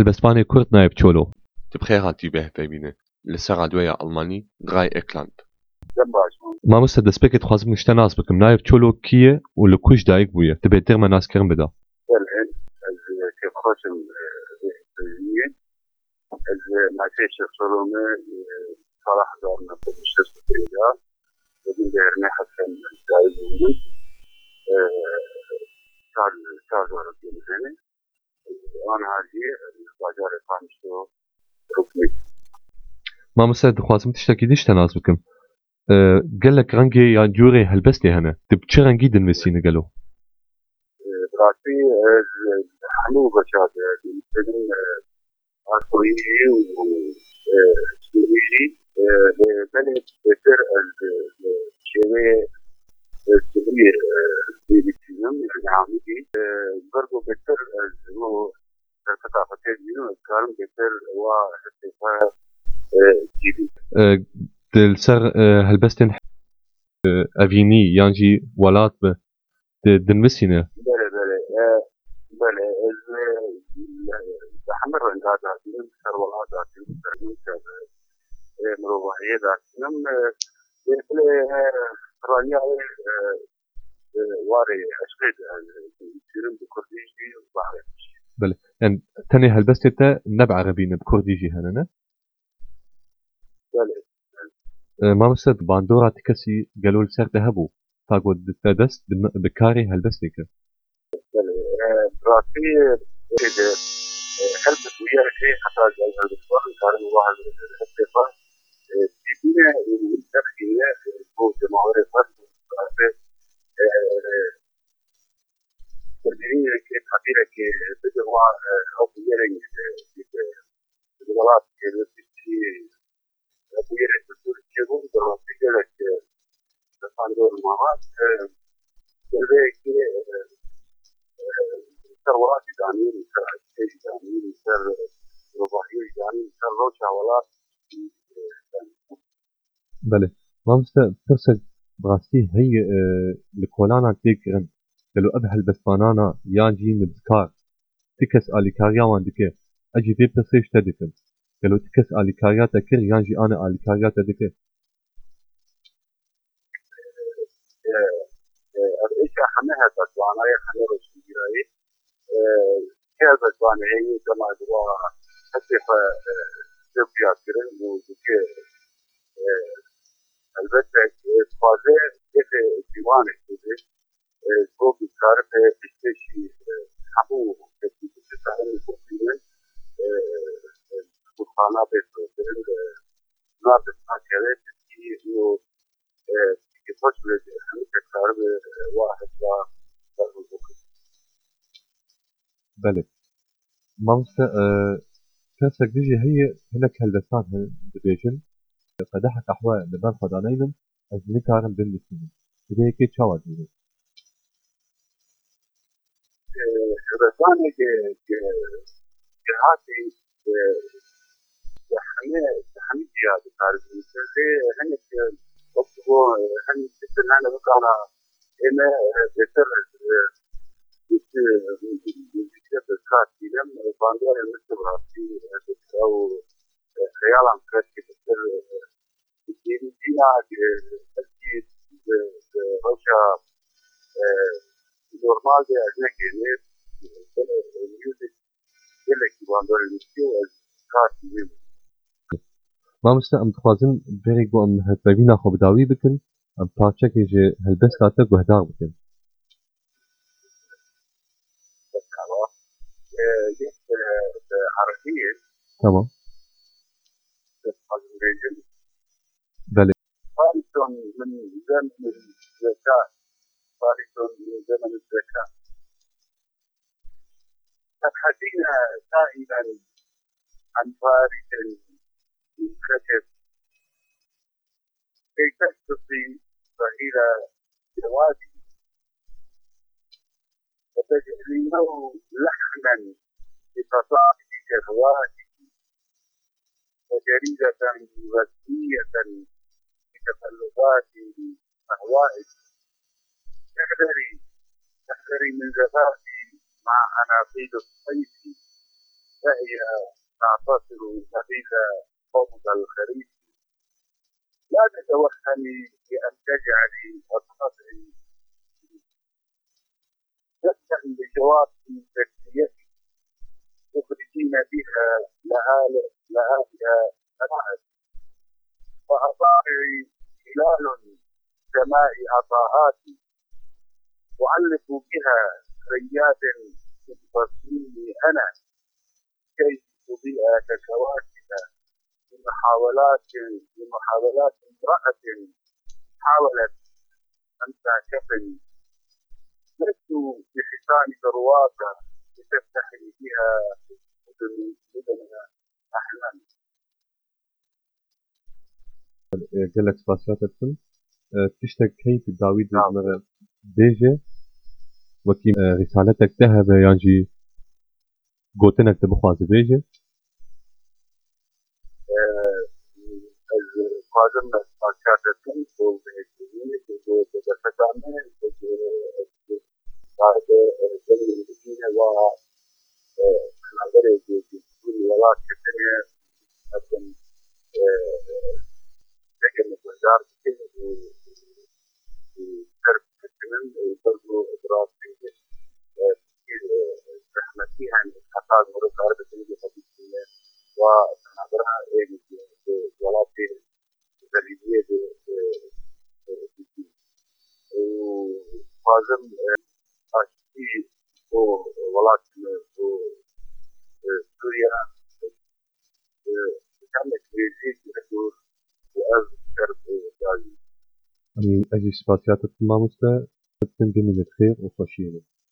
هەلبەستبانێ کورد نایب چۆلۆ. تبخێ هاتی پێبینێ لەسەر ڕادوێیە ئەڵمانی درای ئێکلاند مامۆستا دەستپێکت خوازم شتە ناز بکەم نایب چۆلۆ کیە و لە کوش دایک بووە دەبێت دێمە ناسکردن من كان كان ورد يعني وأنا هذه باجار فانشتو ركني مامۆستا دخوازم تشتێکی دیشتە ناز بکەم gelek rengê ya curê helbestê hene tu bi çi rengî dinivîsîne gelo براسي حمو بشاد من عصري وسوري بلد بسر الشيوية الكبير دل سر هلبستن ئەڤینی یانجی وڵات بە دنووسینە بله بله بله حمر هذا سر ولا هذا سر مروحية ذا نم رانيا واري أشقد سيرم بكرديش دي وبعرف بله. يعني تاني هلبستة نبع عربية بكرديجي هنا بله مامۆستا باندۆرا تکەسی گەلۆ سەر دەهەبوو تا گۆ دەست بکاری هەلبەستێکە براسي هلبت ويا شيء حتى جاي هذا الوقت كان واحد الترخية كيف حبيرة كي بدوا أو بيرين الولايات كي بيرين الدكتور كيبون دراسي كذا تفاندور مرات كذا ثروات جانين سر جانين سر رباحية جانين سر روشة ولات بله مامۆستا پرسە بڕاستی هەی li kolanan têkirin قالوا ابها البس بانانا يان جي مبسكار تكس الي كاريا وان دكي أجي في بسيش تدكم قالوا تكس الي كاريا تكر يان جي أنا الي كاريا تدكي البته فازه یک دیوانه بده همه کار به واحد و بله. مامۆستا کەسێک دژی هەیە هەلک هەلبەستان دەبێژن قەدەحە قەحوە لەبەر خۆدانەینم ئەس نکارم بنووسینم دەبەیەکێ چاوە دێنێ رسانه که که هاتی همه همه جهات کار میکنه همه که وقتی همه سنن رو کانا اینه بهتر کار دیدم باندار مثل راستی أو خیالم کرد که بهتر دینا که روشا normal de azne ke ne music gele ki bandor listiyo az kart gibi مامۆستا ئەم دخوازن بێرێک بۆ ئەم هەتبەوینا خۆ بداوی بکن. ئەم پارچەکێژێ هەلبەستاتە گوهدار بکەن عربية تمام. بله. من زمن الزكاة فارس من زمن الزكاة تبحثين دائما عن فارس كي تستطيع إلى جوابه وتجعلينه لحنا بقصائد شهواته وجريدة غذية بتطلبات أهوائك تحذري تحذري من زفافي مع أناقيد الصيف. فهي تعتصر سبيل فوضى الخريف. لا تتوهمي بأن تجعلي أصابعي تفتح بجواب تسليتك تخرجين بها لآلئ لآلئ فأصابعي هلال سماء عطاءاتي أعلق بها ريات تبصريني أنا. كي تضيء ككواكب بمحاولات بمحاولات امرأة حاولت أن تعكفني لست بحصان برواقة لتفتحي بها مدن أحلامي gelek spasiyat dikim tiştek keyf dawî نعم. me bêje wekî rîsaletek te hebe yan jî bazen de hakikaten olduğu ekleyi bu defekane dare delle linee da andare di lavorare سوريا تعمل تريزيت لكور وأز شرب وغالي أجي سباتيات التمام مستوى تتم بمي متخير وفشيني